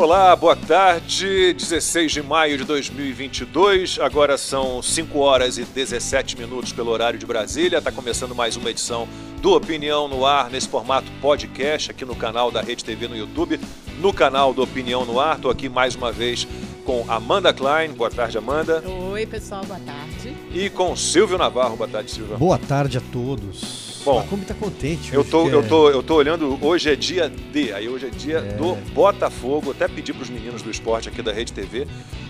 Olá, boa tarde. 16 de maio de 2022. Agora são 5 horas e 17 minutos pelo horário de Brasília. Está começando mais uma edição do Opinião no Ar nesse formato podcast aqui no canal da Rede TV no YouTube, no canal do Opinião no Ar. Estou aqui mais uma vez com Amanda Klein. Boa tarde, Amanda. Oi, pessoal, boa tarde. E com Silvio Navarro. Boa tarde, Silvio. Boa tarde a todos. Bom, a Kombi tá contente. Eu tô, que eu, é- tô, eu tô olhando, hoje é dia D, aí hoje é dia É. do Botafogo. Até pedi para os meninos do esporte aqui da Rede TV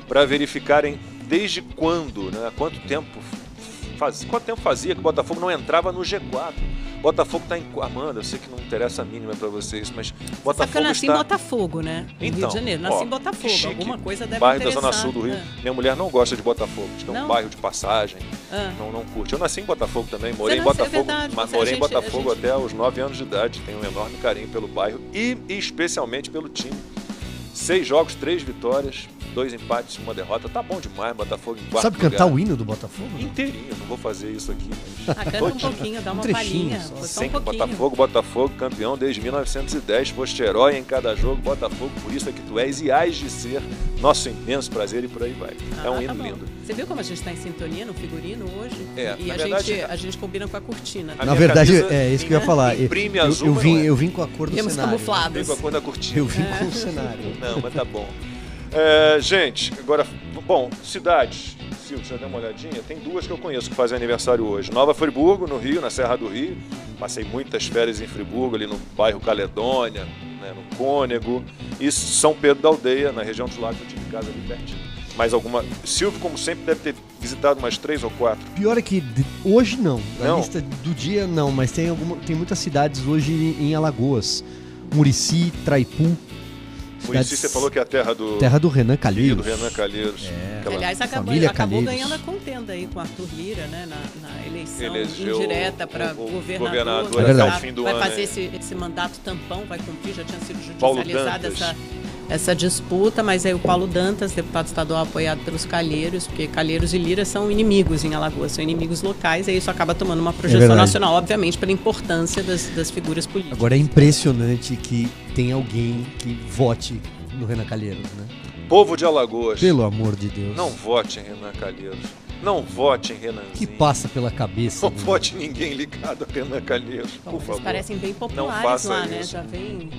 para verificarem desde quando, né? Há Quanto tempo faz, quanto tempo fazia que o Botafogo não entrava no G4? Botafogo tá em. Amanda, eu sei que não interessa a mínima para vocês, mas Sabe que eu Botafogo nasci está. em Botafogo, né? No Rio Então, de Janeiro. Nasci ó, em Botafogo. que chique. Alguma coisa deve bairro da. Zona Sul do Rio. Ah, Minha mulher não gosta de Botafogo, que é um bairro de passagem, ah. não, não curte. Eu nasci em Botafogo também, morei em é Botafogo, verdade, mas morei em gente- a Botafogo gente- até os 9 anos de idade, tenho um enorme carinho pelo bairro e especialmente pelo time. Seis jogos, três vitórias, dois empates, uma derrota. Tá bom demais, Botafogo em quarto Sabe cantar lugar. o hino do Botafogo? Inteirinho, não vou fazer isso aqui. Mas Ah, canta um pouquinho, dá uma Um palhinha. só. Foi só um Sempre pouquinho. Botafogo, Botafogo, campeão desde 1910, foste herói em cada jogo, Botafogo, por isso é que tu és e hás de ser nosso imenso prazer e por aí vai. Ah, é um tá hino bom. lindo. Você viu como a gente está em sintonia no figurino hoje? É, e na a, verdade, gente, a- gente combina com a cortina. A Na verdade, é isso que eu ia falar. Eu, imprime eu- azul, eu vim, é. eu vim com a cor do Viemos cenário. Camuflados. com a cor da cortina. Eu vim com o cenário. Não, mas tá bom. É, gente, agora, bom, cidades. Silvio, já deu uma olhadinha? Tem duas que eu conheço que fazem aniversário hoje. Nova Friburgo, no Rio, na Serra do Rio. Passei muitas férias em Friburgo, ali no bairro Caledônia, né, no Cônego. E São Pedro da Aldeia, na região dos lagos, eu tive casa ali pertinho. Mais alguma. Silvio, como sempre, deve ter visitado umas três ou quatro. Pior é que hoje não. Na Não? lista do dia não, mas tem, alguma, tem muitas cidades hoje em Alagoas. Murici, Traipu. Murici, cidades- você falou que é a terra do, Terra do Renan Calheiros. do Renan Calheiros. É. Aquela- Aliás, acabou, Família acabou Calheiros. ganhando a contenda aí com o Arthur Lira, né? Na, na eleição Elegeu indireta para governador. governador até o vai- vai fazer é. esse, esse mandato tampão, vai cumprir, já tinha sido judicializada essa, essa disputa, mas aí o Paulo Dantas, deputado estadual apoiado pelos Calheiros, porque Calheiros e Lira são inimigos em Alagoas, são inimigos locais, e isso acaba tomando uma projeção verdade. nacional, obviamente, pela importância das, das figuras políticas. Agora é impressionante que tem alguém que vote no Renan Calheiros, né? Povo de Alagoas. Pelo amor de Deus. Não vote em Renan Calheiros. Não vote em Renanzinho. que passa pela cabeça. Não do- vote ninguém ligado a Renan Calheiros, Bom, por eles favor. parecem bem populares faça lá, né? isso. Já vem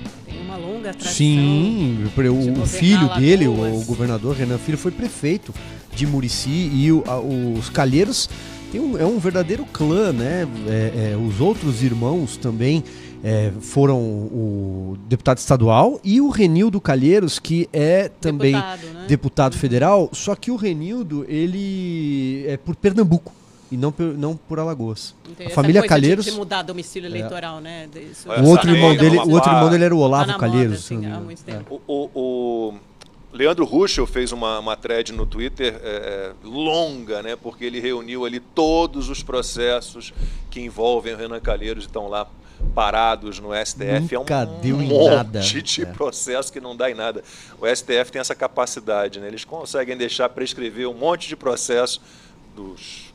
uma longa tradição. Sim, o, filho dele, o, governador Renan Filho, foi prefeito de Murici e o- a- os Calheiros um- é um verdadeiro clã, né? É, é, os outros irmãos também é, foram o deputado estadual e o Renildo Calheiros, que é também Deputado, né? deputado federal, só que o Renildo, ele é por Pernambuco e não por, não por Alagoas. Tem A essa família Calheiros- De, mudar domicílio eleitoral, né? Isso- O outro essa irmão dele, o outro irmão dele era o Tá Olavo moda, Calheiros. assim, engano. muito É. O, o- o Leandro Ruschel fez uma, uma thread no Twitter é, longa, né? Porque ele reuniu ali todos os processos que envolvem o Renan Calheiros e estão lá parados no STF. Nunca é um deu em monte nada. de É. processo que não dá em nada. O STF tem essa capacidade, né? Eles conseguem deixar prescrever um monte de processo dos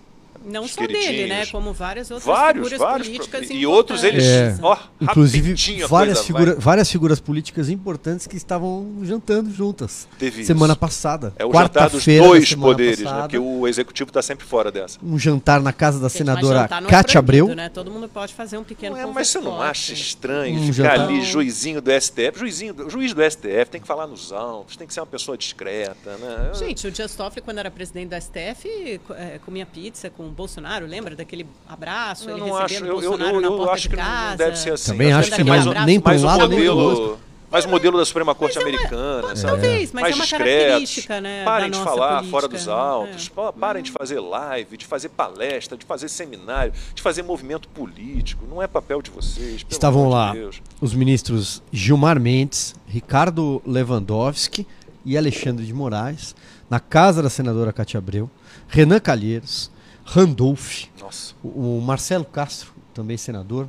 Não os só dele, né? Como várias outras vários, figuras vários políticas pro- e outros eles, É. ó, Inclusive, várias, coisa figura- vai. várias figuras políticas importantes que estavam jantando juntas Teve isso. semana passada. É o jantar dos dois poderes, né? passada, Porque o executivo está sempre fora dessa. Um jantar na casa da senadora é Cátia Abreu. Né? Todo mundo pode fazer um pequeno Não é, mas você não acha estranho Um ficar jantar. ali, juizinho do STF? Juizinho, juiz do STF tem que falar nos altos, tem que ser uma pessoa discreta, né? Gente, o Just Toffoli, quando era presidente da STF, eh, comia pizza com Bolsonaro, lembra daquele abraço, eu ele não acho, eu, o eu, Bolsonaro eu, na eu acho de que não- deve ser assim. Também acho que que mais- nem para mais um lado modelo, mais o modelo da Suprema Corte Mas é uma- americana, sabe? Talvez, mas mais é uma discretos. característica, né, Parem da de nossa falar política, fora dos autos, é. pa- parem de fazer live, de fazer palestra, de fazer seminário, de fazer movimento político. Não é papel de vocês. pelo Estavam amor lá de Deus. os ministros Gilmar Mendes, Ricardo Lewandowski e Alexandre de Moraes, na casa da senadora Cátia Abreu, Renan Calheiros, Randolph, Nossa. o Marcelo Castro, também senador,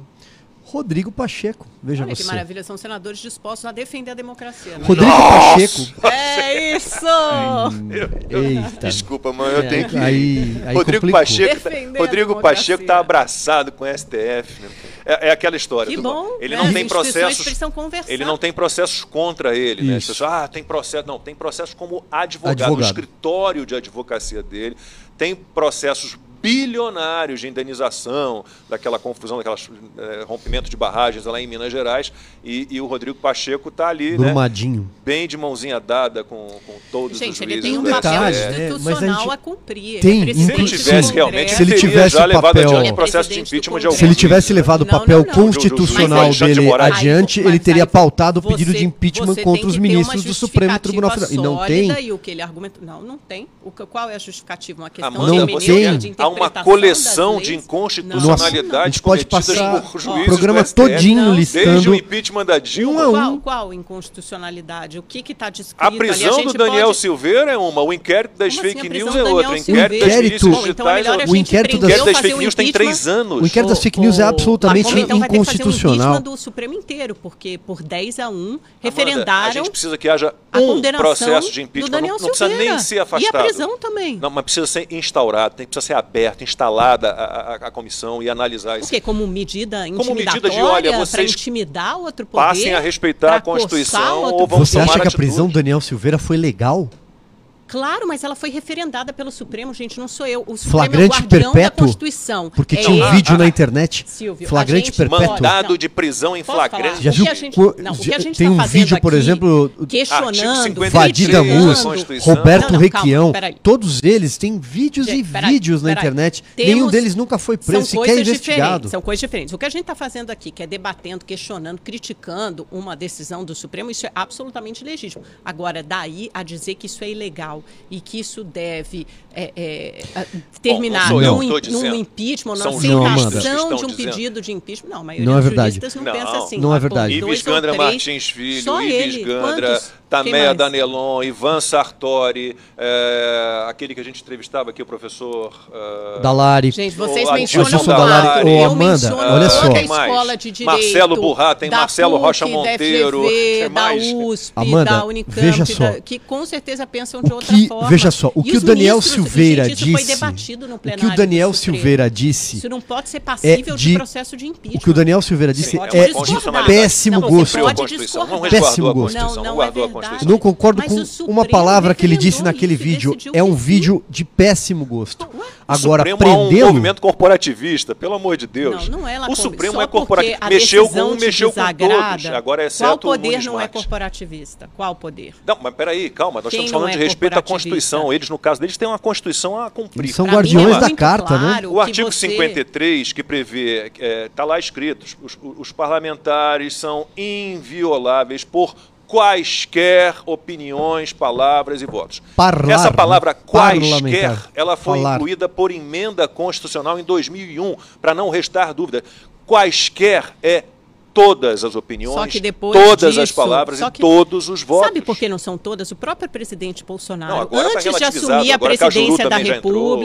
Rodrigo Pacheco, veja Olha que você. maravilha, são senadores dispostos a defender a democracia. né? Rodrigo Pacheco. É isso! Eita. Desculpa, mãe, eu É, tenho que. aí- aí Rodrigo complicou. Pacheco, tá- Rodrigo. Pacheco tá abraçado com o STF. né? é, é aquela história. Que bom. Ele né? não As tem processos. Ele não tem processos contra ele, né? Pessoas, ah, tem processo. Não, tem processos como advogado. Advogado. O escritório de advocacia dele tem processos bilionários de indenização daquela confusão, daquele rompimento de barragens lá em Minas Gerais. E, e o Rodrigo Pacheco está ali, né? Brumadinho. Bem de mãozinha dada com, com todos Gente, os ele juízes. tem um papel né? A institucional gente a cumprir. tem, Ele é Se ele tivesse realmente, Se ele tivesse já o levado papel- adiante Ele o é processo de impeachment de Congresso. Se ele tivesse juízes, levado o Não, não, papel não. constitucional aí- dele Moraes- adiante, ele teria pautado o pedido você- de impeachment contra os ministros do Supremo Tribunal Federal. E não tem. E o que ele argumenta. Não, não tem. O qual é a justificativa? Uma questão Amanda, Não de de há uma coleção das de inconstitucionalidades Nossa, a gente pode cometidas passar por o juízes programa do STF, todinho Não. Desde listando o impeachment da Dilma. Um a um. Qual, qual inconstitucionalidade? O que está descrito A ali? prisão gente do Daniel pode- Silveira é uma, o inquérito das Como assim, fake a news prisão é do outra, o Daniel inquérito das Silveira? milícias Bom, então é digitais é a. O inquérito das- das fake news tem três anos. O inquérito das fake news é absolutamente a Comissão vai ter que fazer um inconstitucional. impeachment do Supremo inteiro, porque por 10 a 1 Amanda, referendaram a gente precisa que haja a um processo de impeachment. Não, não precisa nem ser E a afastado. prisão também. Não, mas precisa ser instaurado, tem, precisa ser aberto, instalada a, a- a comissão e analisar O isso. quê? Como medida Como medida intimidatória de, olha, para vocês intimidar outro poder? Passem a respeitar a Constituição ou vão Você tomar acha que a prisão do Daniel Silveira foi legal? Claro, mas ela foi referendada pelo Supremo, gente, não sou eu. O Supremo Flagrante é o guardião perpétuo? da Constituição. Porque É tinha um vídeo na internet. Silvio, Flagrante a gente perpétuo. Mandado Não. de prisão em flagrante. Já O viu? que a gente- co- não, o que já- a gente tem tá um fazendo vídeo, por aqui, exemplo, questionando, 53 Vadida. Roberto Não, não, calma, Requião, peraí. todos eles têm vídeos Gente, e peraí, vídeos na peraí. internet. Temos- Nenhum deles nunca foi preso, são sequer coisas investigado. diferentes. São coisas diferentes. O que a gente está fazendo aqui, que é debatendo, questionando, criticando uma decisão do Supremo, isso é absolutamente legítimo. Agora, daí a dizer que isso é ilegal e que isso deve é, é, terminar num, num impeachment, que aceitação de um dizendo. pedido de impeachment. Não, a maioria Não é dos verdade. juristas não, Não, pensa assim. não é verdade. Ives Gandra três, Martins Filho, só Ives ele. Gandra, Quantos? Tameia? Danelon, Ivan Sartori, é, aquele que a gente entrevistava aqui, o professor. é, Dalari. Gente, vocês O mencionam quatro. Dalari. Eu Ô, Amanda, menciono olha só. escola de direito. Marcelo Burrat, tem da Marcelo PUC, Rocha da Monteiro, FGV, da mais? USP, Amanda, da Unicamp, veja só. da- que com certeza pensam de O outra que, forma. veja só, o E que o Daniel ministros- Silveira gente, isso foi disse. debatido no O plenário que o Daniel. Silveira disse. Isso não pode ser passível de, de- processo de impeachment. O que o Daniel Silveira disse Sim, é é péssimo Não, você gosto. Não a Péssimo gosto. não Não, guardou a não é. Não concordo Mas com o uma palavra que ele disse naquele vídeo. É um vídeo de péssimo gosto. Agora, o Supremo é um movimento corporativista, pelo amor de Deus. Não, não é lá o Supremo é corporativo. Mexeu com um, mexeu com todos. Agora, Qual exceto o poder não é corporativista? Qual poder? Não, mas peraí, calma. Nós Quem estamos falando é de respeito corporativista? Constituição. Eles, no caso deles, têm uma Constituição a cumprir. Eles são Pra guardiões é da carta, né? claro O que artigo você- 53, que prevê, está lá escrito, os, os parlamentares são invioláveis por quaisquer opiniões, palavras e votos. Parlar, Essa palavra né? quaisquer, ela foi Falar. incluída por emenda constitucional em 2001, para não restar dúvida. Quaisquer é todas as opiniões, que todas as disso- palavras só e que- todos os votos. Sabe por que não são todas? O próprio presidente Bolsonaro, Não, tá antes de assumir a presidência da já entrou.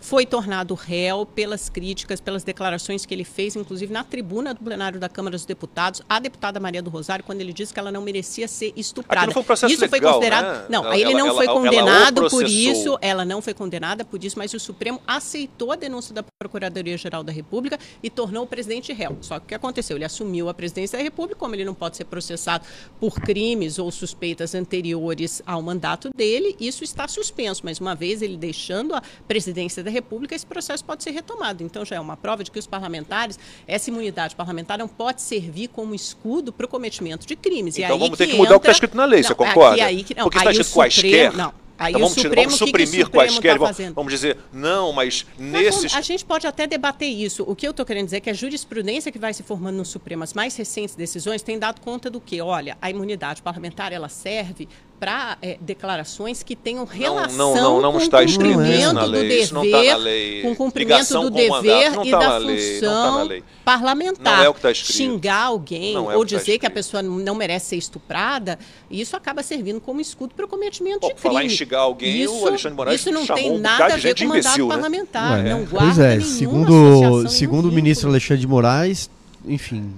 Foi tornado réu pelas críticas, pelas declarações que ele fez, inclusive na tribuna do plenário da Câmara dos Deputados, a deputada Maria do Rosário, quando ele disse que ela não merecia ser estuprada. Aquilo foi um processo isso foi legal, considerado. né? Não, Ela- aí ele não ela- foi ela condenado por isso, ela não foi condenada por isso, mas o Supremo aceitou a denúncia da Procuradoria-Geral da República e tornou o presidente réu. Só que o que aconteceu? Ele assumiu a presidência da República, como ele não pode ser processado por crimes ou suspeitas anteriores ao mandato dele, isso está suspenso. Mas uma vez ele deixando a presidência da República, esse processo pode ser retomado. Então já é uma prova de que os parlamentares, essa imunidade parlamentar não pode servir como escudo para o cometimento de crimes. E Então vamos ter que entra- mudar o que está escrito na lei, você Não, concorda? aqui- aí que- não, Porque está escrito quaisquer. Supremo- Não, aí Então vamos, Supremo, vamos o que que suprimir quaisquer. tá vamos, vamos dizer, não, mas Mas nesses. vamos- a gente pode até debater isso. O que eu estou querendo dizer é que a jurisprudência que vai se formando no Supremo, as mais recentes decisões, tem dado conta do que? Olha, a imunidade parlamentar ela serve para declarações que tenham relação não, não, não com está o escrito cumprimento isso do dever, isso tá lei. com o cumprimento do o dever e tá da lei, tá função parlamentar. É o que tá escrito. Xingar alguém Não é ou o que tá dizer que a pessoa não merece ser estuprada, isso acaba servindo como escudo para o cometimento Pô, de crime. falar em xingar alguém, o Alexandre Moraes isso não tem nada a ver com mandato imbecil, né? parlamentar. Ué, Não guarda pois é, segundo, segundo o ministro. Alexandre de Moraes, enfim,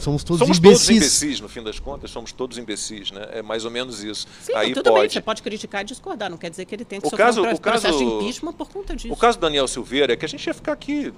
somos todos Somos todos imbecis. imbecis, no fim das contas, somos todos imbecis, né? É mais ou menos isso. Sim, Aí tudo bem, pode. você pode criticar e discordar, não quer dizer que ele tem que O sofrer caso- um o caso- processo de impeachment por conta disso. O caso do Daniel Silveira é que a gente ia ficar aqui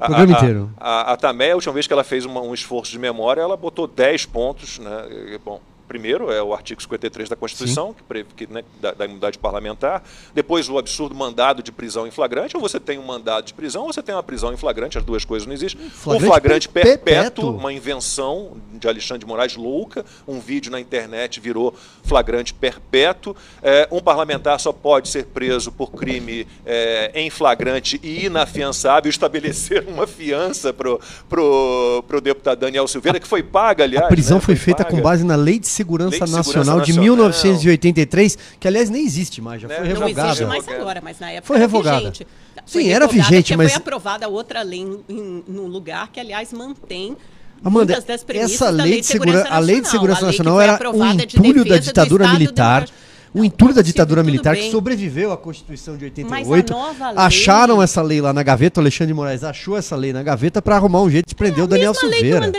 a, Programa a, inteiro. A, a, Tamé, a última vez que ela fez uma, um esforço de memória, ela botou 10 pontos, né? Bom, Primeiro é o artigo 53 da Constituição, Sim. que, que né, da, da, imunidade parlamentar. Depois o absurdo mandado de prisão em flagrante. Ou você tem um mandado de prisão, ou você tem uma prisão em flagrante. As duas coisas não existem. Flagrante o flagrante perpétuo, perpétuo, uma invenção de Alexandre de Moraes louca. Um vídeo na internet virou flagrante perpétuo. É, um parlamentar só pode ser preso por crime é, em flagrante e inafiançável. Estabelecer uma fiança para o pro, pro deputado Daniel Silveira, que foi paga, aliás. A prisão né, foi, foi feita paga. com base na lei de Segurança, Lei de Nacional Segurança de 1983, que aliás nem existe mais, já né? foi revogada. Não existe mais agora, mas na época foi revogada. Vigente. Foi Sim, era vigente, mas foi aprovada outra lei num lugar que aliás mantém Amanda, essa lei de, segurança, a lei de segurança nacional era um entulho da ditadura militar o entulho da ditadura militar bem. que sobreviveu à Constituição de 88. Acharam lei... essa lei lá na gaveta, o Alexandre de Moraes achou essa lei na gaveta para arrumar um jeito de prender é o Daniel Silveira.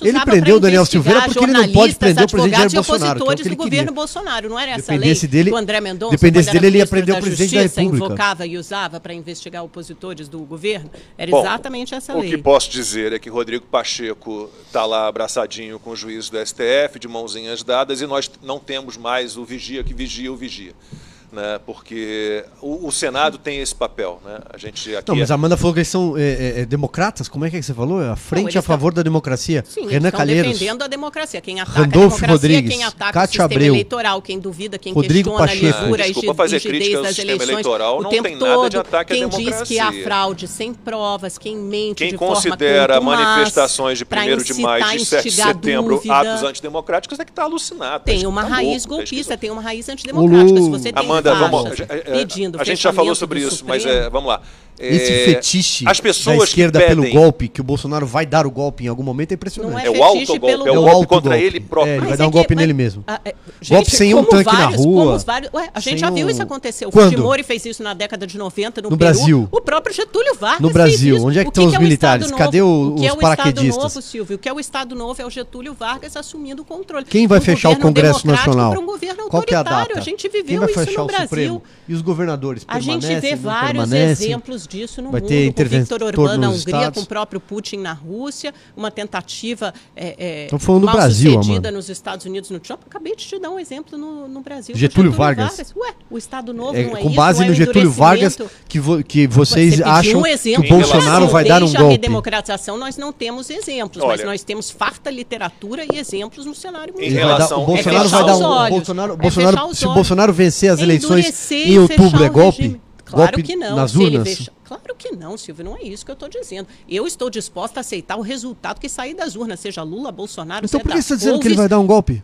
ele prendeu o Daniel Silveira porque ele não pode prender o presidente Jair Bolsonaro. Que é o que ele do governo. Bolsonaro, não era essa dependesse lei dele, que o André Mendonça, dependesse dele, ele ia prender o presidente da, República. invocava e usava para investigar opositores do governo. Era Bom, exatamente essa lei. O que posso dizer é que Rodrigo Pacheco está lá abraçadinho com o juiz do STF, de mãozinhas dadas, e nós não temos mais o vigia que vigia o vigia né? Porque o, o, Senado tem esse papel, né? A gente aqui Não, mas a Amanda falou que eles são é, é, é democratas. Como é que, é que você falou? A frente Não, a favor da democracia. Sim, Renan estão Calheiros. defendendo a democracia. Quem ataca Randolfo a democracia, Rodrigues, quem ataca Cátia o sistema Abreu, eleitoral, quem duvida, quem Rodrigo questiona Pacheco. a lisura Desculpa fazer crítica ao das sistema eleições eleitoral, o não tempo tem nada todo, de ataque quem à democracia. diz que há fraude sem provas, quem mente quem de considera forma manifestações de 1 de maio de 7 de setembro dúvida. atos antidemocráticos é que está alucinado. Tem uma tá raiz golpista, tem uma raiz antidemocrática. Se você tem Amanda, vamos, pedindo pedindo A gente já falou sobre isso, Supremo. mas é, vamos lá. Esse é, fetiche as pessoas da esquerda pedem, pelo golpe, que o Bolsonaro vai dar o golpe em algum momento, é impressionante. É, é, o autogolpe, é o golpe contra ele próprio. É, ele vai dar um golpe mas, nele mesmo. A, é, gente, golpe sem um tanque vários, na rua. Vários, ué, a gente já viu um... isso acontecer. O Quando? Fujimori fez isso na década de 90 no, no Peru. Brasil. O próprio Getúlio Vargas No Brasil. Onde é que, estão os militares? Cadê o, os paraquedistas? O que é o Estado Novo, Silvio? O que é o Estado Novo é o Getúlio Vargas assumindo o controle. Quem vai fechar o Congresso Nacional? Qual é a data? A gente viveu isso no Brasil. E os governadores A gente vê vários exemplos disso no mundo. Vai ter intervenção na Hungria, Estados. com o próprio Putin na Rússia, uma tentativa é, é, falando mal Brasil, sucedida nos Estados Unidos no Trump. Acabei de te dar um exemplo no, no Brasil. Getúlio, Getúlio Vargas. Vargas. Ué, o Estado Novo é, não é Com isso, base é no Getúlio Vargas, que, vo, que vocês Você acham um que o Bolsonaro vai dar um golpe. Desde a redemocratização nós não temos exemplos, Olha, mas nós temos farta literatura e exemplos no cenário mundial. Em relação, o Bolsonaro vai dar um... Bolsonaro, Bolsonaro, se o Bolsonaro vencer as eleições em outubro, é golpe? Claro golpe que não. nas urnas? Claro que não, Silvio, não é isso que eu estou dizendo. Eu estou disposta a aceitar o resultado que sair das urnas, seja Lula, Bolsonaro, Então por que você está dizendo que ele vai dar um golpe?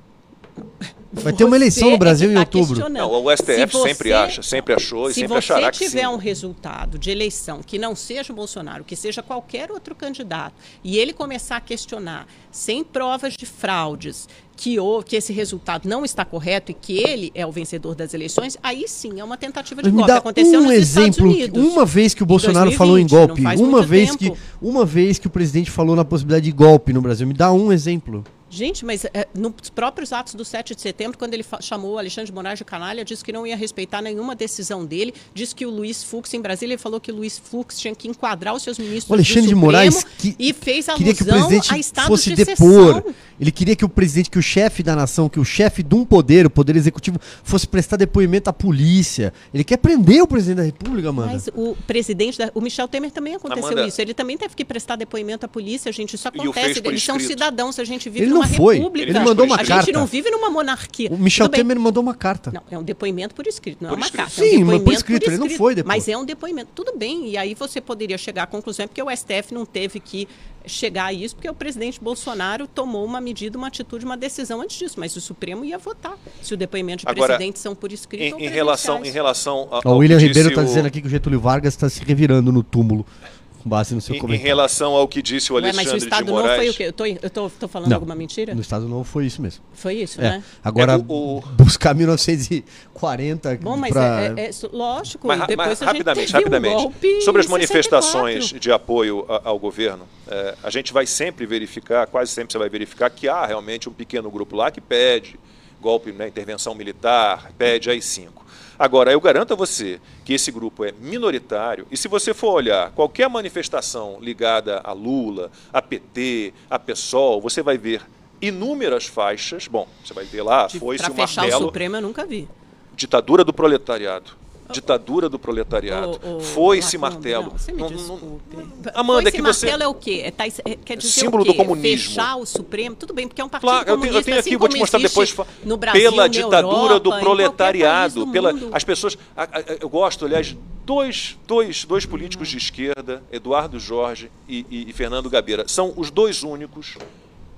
Vai ter uma eleição no é Brasil é tá em outubro. Não, o STF você, sempre acha, sempre achou e sempre achará que Se você tiver um resultado de eleição que não seja o Bolsonaro, que seja qualquer outro candidato, e ele começar a questionar sem provas de fraudes, que, que esse resultado não está correto e que ele é o vencedor das eleições, aí sim é uma tentativa de golpe. Aconteceu um exemplo, uma vez que o Bolsonaro 2020, falou em golpe, uma vez tempo. que uma vez que o presidente falou na possibilidade de golpe no Brasil, me dá um exemplo. Gente, mas é, nos próprios atos do 7 de setembro, quando ele chamou Alexandre de Moraes de canalha, disse que não ia respeitar nenhuma decisão dele, disse que o Luiz Fux, em Brasília, ele falou que o Luiz Fux tinha que enquadrar os seus ministros o Alexandre de Moraes que, e fez queria que o presidente fosse de depor. Ele queria que o presidente, que o chefe da nação, que o chefe de um poder, o poder executivo, fosse prestar depoimento à polícia. Ele quer prender o presidente da República, mano. Mas o presidente, da, o Michel Temer também aconteceu Amanda, isso. Ele também teve que prestar depoimento à polícia, gente. Isso acontece. Eles são cidadãos, a gente vive ele numa não foi. república. Ele mandou uma a carta. A gente não vive numa monarquia. O Michel Temer mandou uma carta. Não, é um depoimento por escrito, não por é uma escrito. carta. Sim, é um mas por escrito, por escrito, ele não foi depois. Mas é um depoimento. Tudo bem, e aí você poderia chegar à conclusão, é porque o STF não teve que chegar a isso, porque o presidente Bolsonaro tomou uma medida, uma atitude, uma decisão antes disso, mas o Supremo ia votar se o depoimento de Agora, presidente são por escrito em, ou em relação Em relação ao, o William Ribeiro está o... dizendo aqui que o Getúlio Vargas está se revirando no túmulo com base no seu em, comentário. Em relação ao que disse o Alexandre Ué, mas o Estado de Moraes... Novo foi o quê? Eu tô, eu tô, tô falando não, alguma mentira? No Estado Novo foi isso mesmo. Foi isso, é. né? Agora, é, o, o... buscar 1940 Bom, mas pra... é, é, lógico, mas, depois mas, rapidamente, rapidamente. Um Sobre as manifestações de apoio ao governo, é, a gente vai sempre verificar, quase sempre você vai verificar que há realmente um pequeno grupo lá que pede golpe, né, intervenção militar, pede AI-5. Agora, eu garanto a você que esse grupo é minoritário, e se você for olhar qualquer manifestação ligada a Lula, a PT, a PSOL, você vai ver inúmeras faixas. Bom, você vai ver lá, foi-se o fechar martelo. o Supremo eu nunca vi. Ditadura do proletariado. Ditadura do proletariado. Ô, ô, Foi-se Lacombe, martelo. Não, você me Não- não-. Amanda, Foi-se é que você- martelo é o quê? É, tá- é- quer dizer Símbolo o do comunismo. Fechar o Supremo? Tudo bem, porque é um partido Claro, eu tenho, eu comunista, tenho aqui, assim vou te mostrar depois. no Brasil, pela ditadura Europa, do proletariado. do Pela, mundo. as pessoas. a- a- eu gosto, aliás, dois, dois, dois políticos de esquerda, Eduardo Jorge e, e- e Fernando Gabeira, são os dois únicos.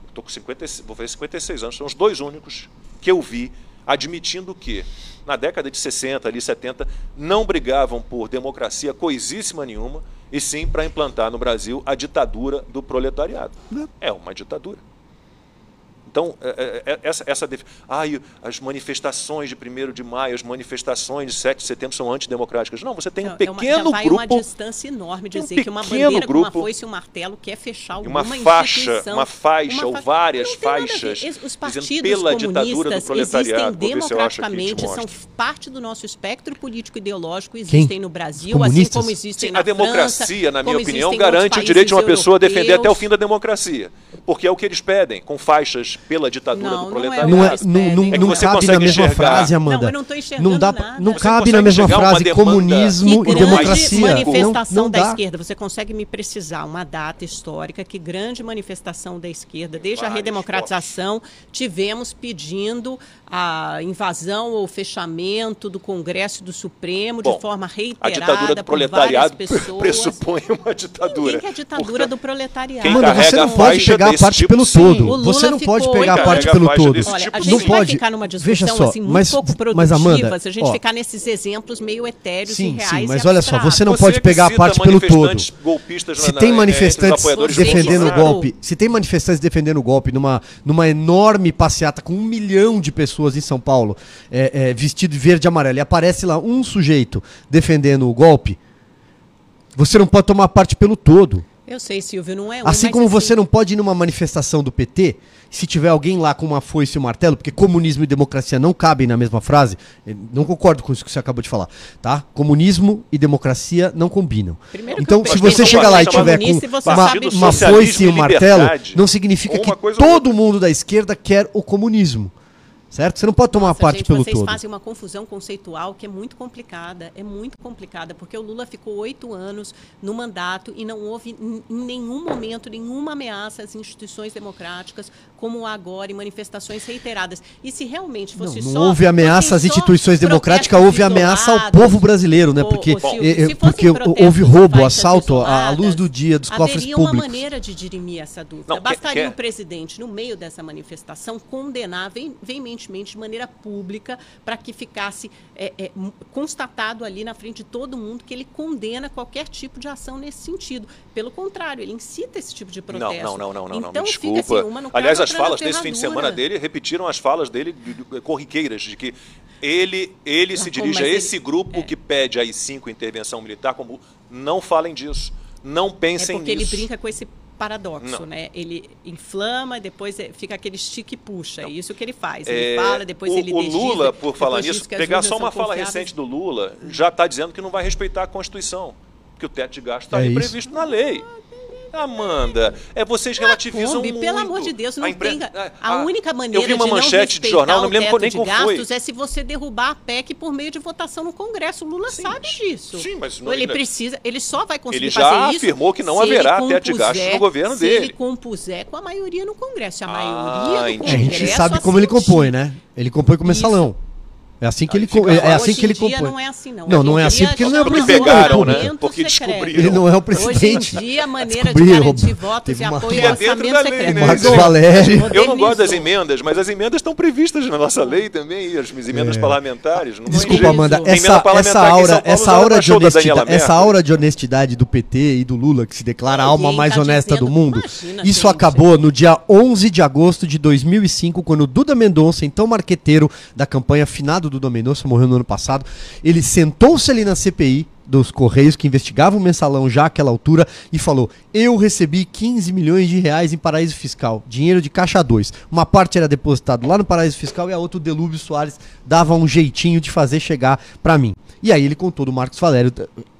Estou com 56, vou fazer 56 anos, são os dois únicos que eu vi admitindo que, na década de 60, ali 70, não brigavam por democracia coisíssima nenhuma, e sim para implantar no Brasil a ditadura do proletariado. É uma ditadura. Então, é, é, é, essa, essa as manifestações de 1 de maio, as manifestações de 7 de setembro são antidemocráticas. Não, você tem um Não, é uma- pequeno vai grupo. uma distância enorme tem um dizer que uma pequeno bandeira com uma grupo- foice e um martelo quer fechar alguma uma faixa, uma faixa ou fa- várias faixas Os dizendo partidos pela ditadura do comunistas proletariado. Existem democraticamente, são parte do nosso espectro político ideológico, existem no Brasil, assim como existem Sim, na a democracia, França, na minha opinião, garante o direito de uma pessoa a defender até o fim da democracia. Porque é o que eles pedem, com faixas pela ditadura Não, do é proletariado. Não, é, Eles não, não. É não cabe na mesma enxergar. frase, Amanda. Não, eu não tô enxergando Não dá, nada. não Você cabe na mesma frase comunismo Que e grande democracia. manifestação não, não da esquerda. Você consegue me precisar uma data histórica que grande manifestação da esquerda, desde a Vários redemocratização, tivemos pedindo a invasão ou fechamento do Congresso e do Supremo Bom, de forma A reiterada ditadura do por várias proletariado pessoas. pressupõe uma ditadura. Ninguém quer a ditadura do proletariado. Quem carrega você a não pode pegar a parte tipo, pelo sim. todo. Você não pode pegar a Quem parte a pelo todo. Olha, tipo, a gente não vai pode. ficar numa Veja discussão só, assim, muito mas, pouco mas produtiva Amanda, se a gente ó, ficar nesses exemplos meio etéreos e Sim, reais sim, mas e olha só, você não Você pode pegar a parte pelo todo. Se tem manifestantes defendendo o golpe, se tem manifestantes defendendo o golpe numa, numa enorme passeata com um milhão de pessoas em São Paulo, é, é, vestido de verde e amarelo, e aparece lá um sujeito defendendo o golpe, você não pode tomar parte pelo todo. Eu sei, Silvio, não é um, Assim como assim, você não pode ir numa manifestação do PT, se tiver alguém lá com uma foice e um martelo, porque comunismo e democracia não cabem na mesma frase, eu não concordo com isso que você acabou de falar, tá? Comunismo e democracia não combinam. Primeiro que então, se você chegar lá e tiver com uma, uma foice e um martelo, não significa que todo mundo da esquerda quer o comunismo. Certo? Você não pode tomar Nossa, parte gente, pelo vocês todo. fazem uma confusão conceitual que é muito complicada. É muito complicada, porque o Lula ficou oito anos no mandato e não houve em nenhum momento nenhuma ameaça às instituições democráticas, como há agora, em manifestações reiteradas. E se realmente Não, fosse não só. houve ameaça às instituições democráticas, houve ameaça ao povo brasileiro, né? Porque, se fossem porque houve roubo, assalto à luz do dia dos cofres haveria públicos. uma maneira de dirimir essa dúvida. Não, Bastaria quer- o presidente, no meio dessa manifestação, condenar ve- veementemente, de maneira pública, para que ficasse é, é, constatado ali na frente de todo mundo que ele condena qualquer tipo de ação nesse sentido. Pelo contrário, ele incita esse tipo de Não, protesto. não, não, não, não, não, então, fica desculpa. assim, uma no Aliás, as falas desse fim de semana dele repetiram as falas dele de- de- corriqueiras, de que ele, ele se Não, dirige a mas ele- esse grupo é. que pede aí cinco intervenção militar, como não falem disso, não É pensem porque nisso. ele brinca com esse paradoxo, Não. né? Ele inflama e depois é- fica aquele estique e puxa. É isso que ele faz. É, Ele fala, depois o, ele o Lula, por falar nisso, pegar só uma fala confiáveis. recente do Lula, já está dizendo que não vai respeitar a Constituição, que o teto de gasto está É previsto na lei. Amanda, é vocês relativizam Kombi, muito. pelo amor de Deus, não A impre- tem. a- A, a- única maneira Eu vi uma de não manchete de respeitar jornal, não o me lembro nem de como gastos foi. é se você derrubar a PEC por meio de votação no Congresso. O Lula Sim, sabe disso. sim, mas não- ele ele- precisa, ele só vai conseguir Ele já fazer isso. afirmou que não se ele haverá teto de gastos compuser- no governo se dele. ele compuser com a maioria no Congresso. Se a Ah, maioria do entendi. É, a gente Congresso sabe como ele compõe, né? Ele compõe com mensalão. É assim que ele é, é assim Hoje que ele compõe. não é assim, não. Não, Hoje não é assim porque ele não é o presidente. pegaram, né? Porque descobriram. Ele não é o Hoje presidente. em dia, a maneira de garantir votos e uma- apoio é ao orçamento da lei, secreto. né? Marcos. Valério. Eu não gosto das emendas, mas as emendas estão previstas na nossa lei também, e as emendas parlamentares. É. Desculpa, jeito. Amanda, essa, essa aura, essa aura de honestidade, essa aura de honestidade do PT e do Lula, que se declara a alma mais tá honesta do mundo, Imagina, isso acabou no dia 11 de agosto de 2005, quando Duda Mendonça, então marqueteiro da campanha finado Duda Mendonça, morreu no ano passado, ele sentou-se ali na CPI dos Correios que investigava o mensalão já àquela altura e falou: Eu recebi 15 milhões de reais em paraíso fiscal, dinheiro de caixa 2. Uma parte era depositado lá no paraíso fiscal e a outra o Delúbio Soares dava um jeitinho de fazer chegar para mim. E aí ele contou do Marcos Valério,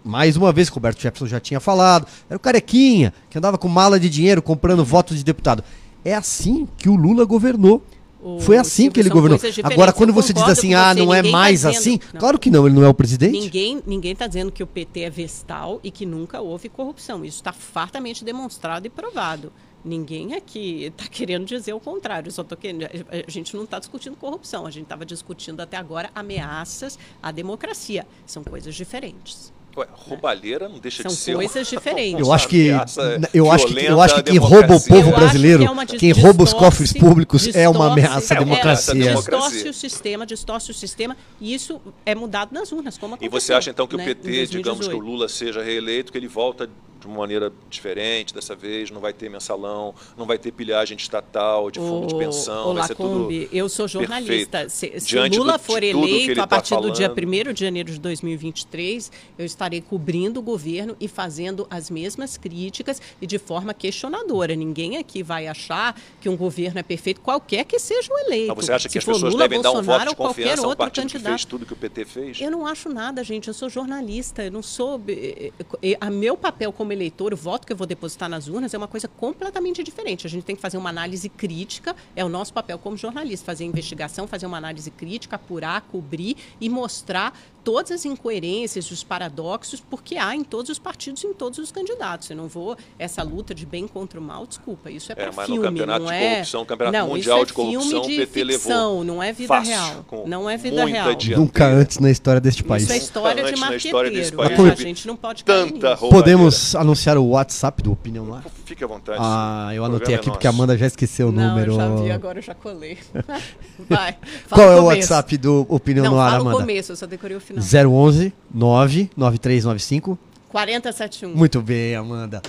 mais uma vez, Roberto Jefferson já tinha falado, era o carequinha, que andava com mala de dinheiro comprando votos de deputado. É assim que o Lula governou. O Foi assim que ele governou. Agora, quando você diz assim, ah, não é tá mais dizendo- assim, Não. claro que não, ele não é o presidente. Ninguém ninguém está dizendo que o PT é vestal e que nunca houve corrupção. Isso está fartamente demonstrado e provado. Ninguém aqui está querendo dizer o contrário. Só tô querendo, a gente não está discutindo corrupção. A gente estava discutindo até agora ameaças à democracia. São coisas diferentes. Ué, roubalheira não deixa São de ser coisas diferentes. Eu acho que eu acho que, eu acho que quem rouba o povo Eu brasileiro, que é quem rouba os cofres públicos é uma distorce- ameaça à é uma ameaça à democracia. democracia. Distorce o sistema, distorce o sistema, e isso é mudado nas urnas, como E você acha então que o né, PT, em digamos que o 2018? Lula seja reeleito, que ele volta de uma maneira diferente dessa vez, não vai ter mensalão, não vai ter pilhagem de estatal, de fundo de Ô, pensão, ô, vai ser tudo Lacombe, eu sou jornalista. Se, se Diante Lula do- for de eleito ele a tá partir do dia falando. 1 de janeiro de 2023, eu estarei cobrindo o governo e fazendo as mesmas críticas e de forma questionadora. Ninguém aqui vai achar que um governo é perfeito, qualquer que seja o eleito. Mas você acha que Se as pessoas Lula, devem dar um voto Bolsonaro de confiança a outro partido que candidato. fez tudo que o PT fez? Eu não acho nada, gente. Eu sou jornalista. Eu não sou. eh, eh, A meu papel como eleitor, o voto que eu vou depositar nas urnas é uma coisa completamente diferente. A gente tem que fazer uma análise crítica. É o nosso papel como jornalista, fazer investigação, fazer uma análise crítica, apurar, cobrir e mostrar todas as incoerências, os paradoxos, porque há em todos os partidos, em todos os candidatos. Eu não vou essa luta de bem contra o mal. Desculpa, isso é É, para mas no filme, campeonato não de é. corrupção, campeonato não, mundial isso é de corrupção, filme de PT levou ficção, não é vida fácil, real. Não é vida real. dianteira. Nunca antes na história deste país. Isso é história de na história marqueteiro. né? país, A gente não pode cair Tanta. Podemos anunciar o WhatsApp do Opinião lá? Fique à vontade. Ah, eu anotei é aqui porque a. Amanda já escreveu o Não, número. eu já vi, agora eu já colei. Vai. Qual é o começo. WhatsApp do Opinião Não, no Ar, fala o Amanda? começo, eu só decorei o final. 011 99395 4071. Muito bem, Amanda.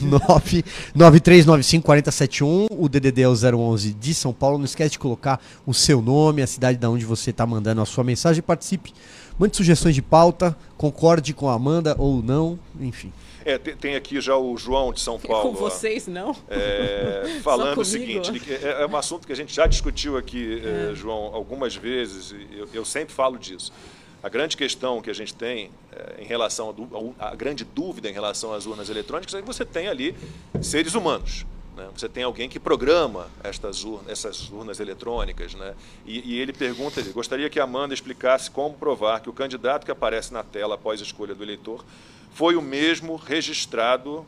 9 9395 4071. O DDD é o 011 de São Paulo. Não esquece de colocar o seu nome, a cidade da onde você está mandando a sua mensagem. Participe. Mande sugestões de pauta. Concorde com a Amanda ou não. Enfim. É, tem, tem aqui já o João de São Paulo. Com ó. vocês, não? É, falando o seguinte, é, é um assunto que a gente já discutiu aqui, eh, João, algumas vezes, e eu, eu sempre falo disso. A grande questão que a gente tem eh, em relação, a grande dúvida em relação às urnas eletrônicas é que você tem ali seres humanos. né? Você tem alguém que programa estas urnas, essas urnas eletrônicas. Né? E, e ele pergunta, ele gostaria que a Amanda explicasse como provar que o candidato que aparece na tela após a escolha do eleitor foi o mesmo registrado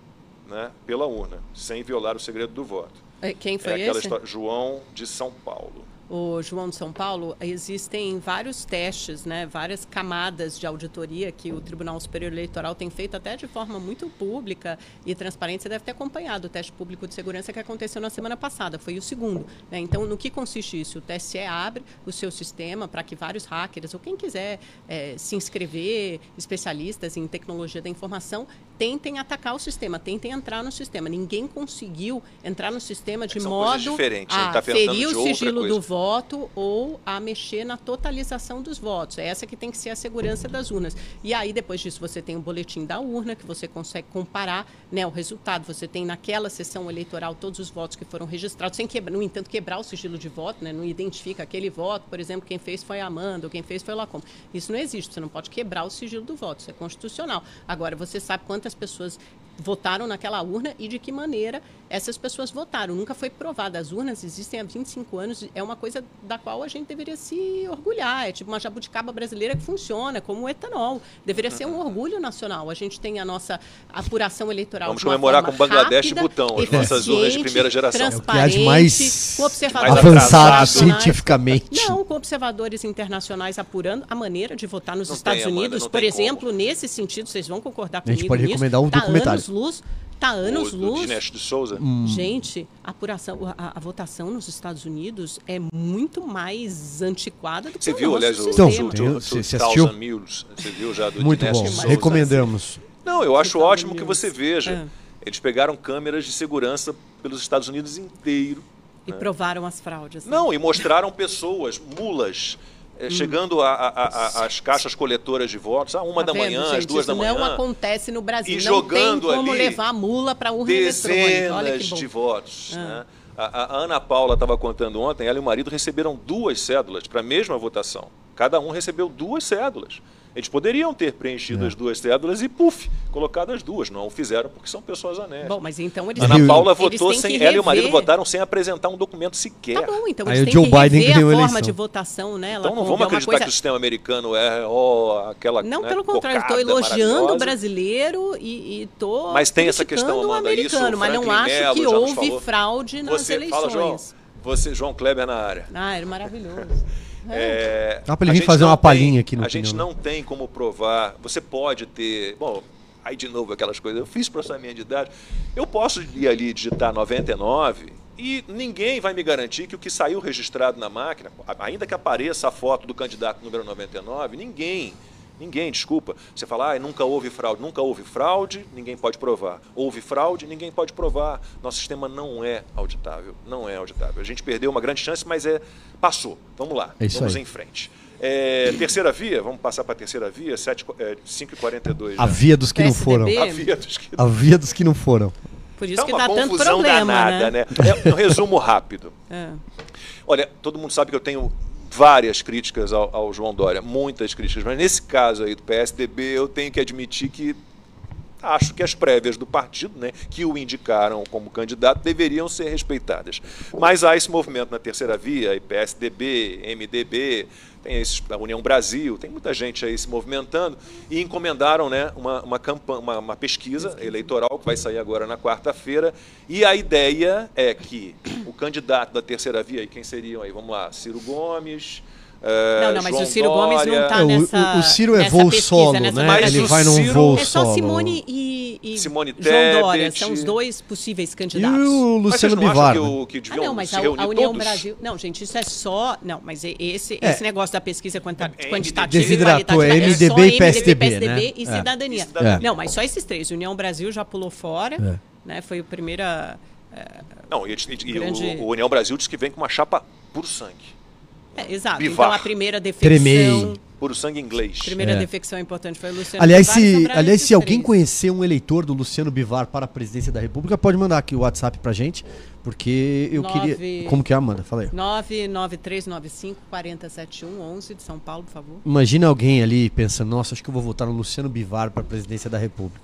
né, pela urna, sem violar o segredo do voto. É, Quem É foi aquela esse? história. João de São Paulo. O João de São Paulo, existem vários testes, né, várias camadas de auditoria que o Tribunal Superior Eleitoral tem feito até de forma muito pública e transparente. Você deve ter acompanhado o teste público de segurança que aconteceu na semana passada, foi o segundo. né? Então, no que consiste isso? O TSE abre o seu sistema para que vários hackers ou quem quiser eh, se inscrever, especialistas em tecnologia da informação, tentem atacar o sistema, tentem entrar no sistema. Ninguém conseguiu entrar no sistema de São coisas modo a tá ferir o sigilo coisa. do voto ou a mexer na totalização dos votos. É essa que tem que ser a segurança das urnas. E aí, depois disso, você tem o boletim da urna, que você consegue comparar né, o resultado. Você tem naquela sessão eleitoral todos os votos que foram registrados, sem quebrar, no entanto, quebrar o sigilo de voto, né, não identifica aquele voto, por exemplo, quem fez foi a Amanda, ou quem fez foi o Lacombe. Isso não existe, você não pode quebrar o sigilo do voto, isso é constitucional. Agora, você sabe quantas pessoas votaram naquela urna e de que maneira essas pessoas votaram. Nunca foi provada. As urnas existem há 25 anos, é uma coisa da qual a gente deveria se orgulhar. É tipo uma jabuticaba brasileira que funciona, como o etanol. Deveria ser um orgulho nacional. A gente tem a nossa apuração eleitoral. Vamos comemorar com Bangladesh e Butão, as nossas urnas de primeira geração. É há de mais com observadores mais Avançado cientificamente. Não, com observadores internacionais apurando a maneira de votar nos Não Estados tem, Amanda, Unidos, não por exemplo, nesse sentido, vocês vão concordar A gente comigo pode nisso, recomendar um tá documentário. anos luz, tá anos O do luz. Dinesh de Souza. Hum. Gente, a apuração, a, a votação nos Estados Unidos é muito mais antiquada do que Você o viu, nosso aliás, o sistema. Então, o- tem- o- você- o você Thousand assistiu? Mills, Você viu já do Muito Dinesh bom. de Souza? Recomendamos. Não, eu acho ótimo que você veja. É. Eles pegaram câmeras de segurança pelos Estados Unidos inteiro. E provaram as fraudes. né? Não, e mostraram pessoas, mulas, chegando a- a- a- às caixas coletoras de votos, a uma Tá da vendo, manhã, às gente? duas Isso da manhã. não acontece no Brasil. e não jogando tem como ali levar a mula para urna eletrônica. Olha dezenas que bom. de votos. Ah. né? A- a Ana Paula estava contando ontem, ela e o marido receberam duas cédulas para a mesma votação. Cada um recebeu duas cédulas. Eles poderiam ter preenchido É. as duas cédulas e, puf, colocado as duas. Não o fizeram porque são pessoas honestas. Bom, mas então eles Ana Paula eles votou sem. que Ela e o marido votaram sem apresentar um documento sequer. Tá bom, então Aí eles o têm Joe que Biden rever ganhou a a forma eleição. de votação, né? Ela Então não vamos acreditar coisa... que o sistema americano é ó, aquela. Não, né, pelo contrário, estou elogiando o brasileiro e estou Mas tem essa questão, o Amanda, isso americano, mas não acho que Mello nos houve falou. fraude nas Você, eleições. fala, João. Você, João Kleber na área. Ah, era maravilhoso. É, Dá pra ele a vir gente fazer uma tem- palhinha aqui no A gente opinião. não tem como provar. Você pode ter. Bom, aí de novo aquelas coisas. Eu fiz processamento de idade. Eu posso ir ali digitar 99 e ninguém vai me garantir que o que saiu registrado na máquina, ainda que apareça a foto do candidato número 99, ninguém. Ninguém, desculpa. Você fala, ah, nunca houve fraude. Nunca houve fraude, ninguém pode provar. Houve fraude, ninguém pode provar. Nosso sistema não é auditável. Não é auditável. A gente perdeu uma grande chance, mas é passou. Vamos lá. É isso vamos aí. em frente. É, terceira via, vamos passar para a terceira via, 7, é, 5h42. A já. via dos que não foram. A via dos que A via dos que não foram. Por isso é que dá tanto confusão problema, danada, né? né? É um resumo rápido. É. Olha, todo mundo sabe que eu tenho várias críticas ao, ao João Dória, muitas críticas, mas nesse caso aí do PSDB eu tenho que admitir que acho que as prévias do partido, né, que o indicaram como candidato, deveriam ser respeitadas. Mas há esse movimento na terceira via, PSDB, MDB, tem esses, a União Brasil, tem muita gente aí se movimentando e encomendaram né, uma, uma, campanha, uma, uma pesquisa eleitoral que vai sair agora na quarta-feira. E a ideia é que o candidato da terceira via, e quem seriam aí? Vamos lá, Ciro Gomes. Eh, Não, não, mas João o Ciro Gomes não Dória, tá É, o- nessa- o, o Ciro é voo pesquisa, solo, né? Mas Ele o vai num Ciro- voo É só solo. Simone e, e Simone João Dória. São os dois possíveis E candidatos. o Mas vocês Luciano não Bivar. que, né? o, que Ah, não, mas se a, a União todos? Brasil. Não, gente, isso é só. Não, mas e- esse, É. esse negócio da pesquisa quanta- É, quantitativa Desidratou, e é qualitativa MDB e PSDB, PSDB né? e É. cidadania. E cidadania. Não, mas só esses três. União Brasil já pulou fora. É. Né, foi a primeira. Não, e, e- e Grande- o, o União Brasil diz que vem com uma chapa puro sangue. É, exato. Bivar. Então a primeira defecção. Tremei. Puro sangue inglês. Primeira É. defecção importante foi o Luciano Aliás, Bivar, se, aliás, se alguém conhecer um eleitor do Luciano Bivar para a presidência da República, pode mandar aqui o WhatsApp pra gente, porque eu Nove- queria. Como que é, Amanda? Fala aí. 99395 4071 11 de São Paulo, por favor. Imagina alguém ali pensando, nossa, acho que eu vou votar no Luciano Bivar para a presidência da República.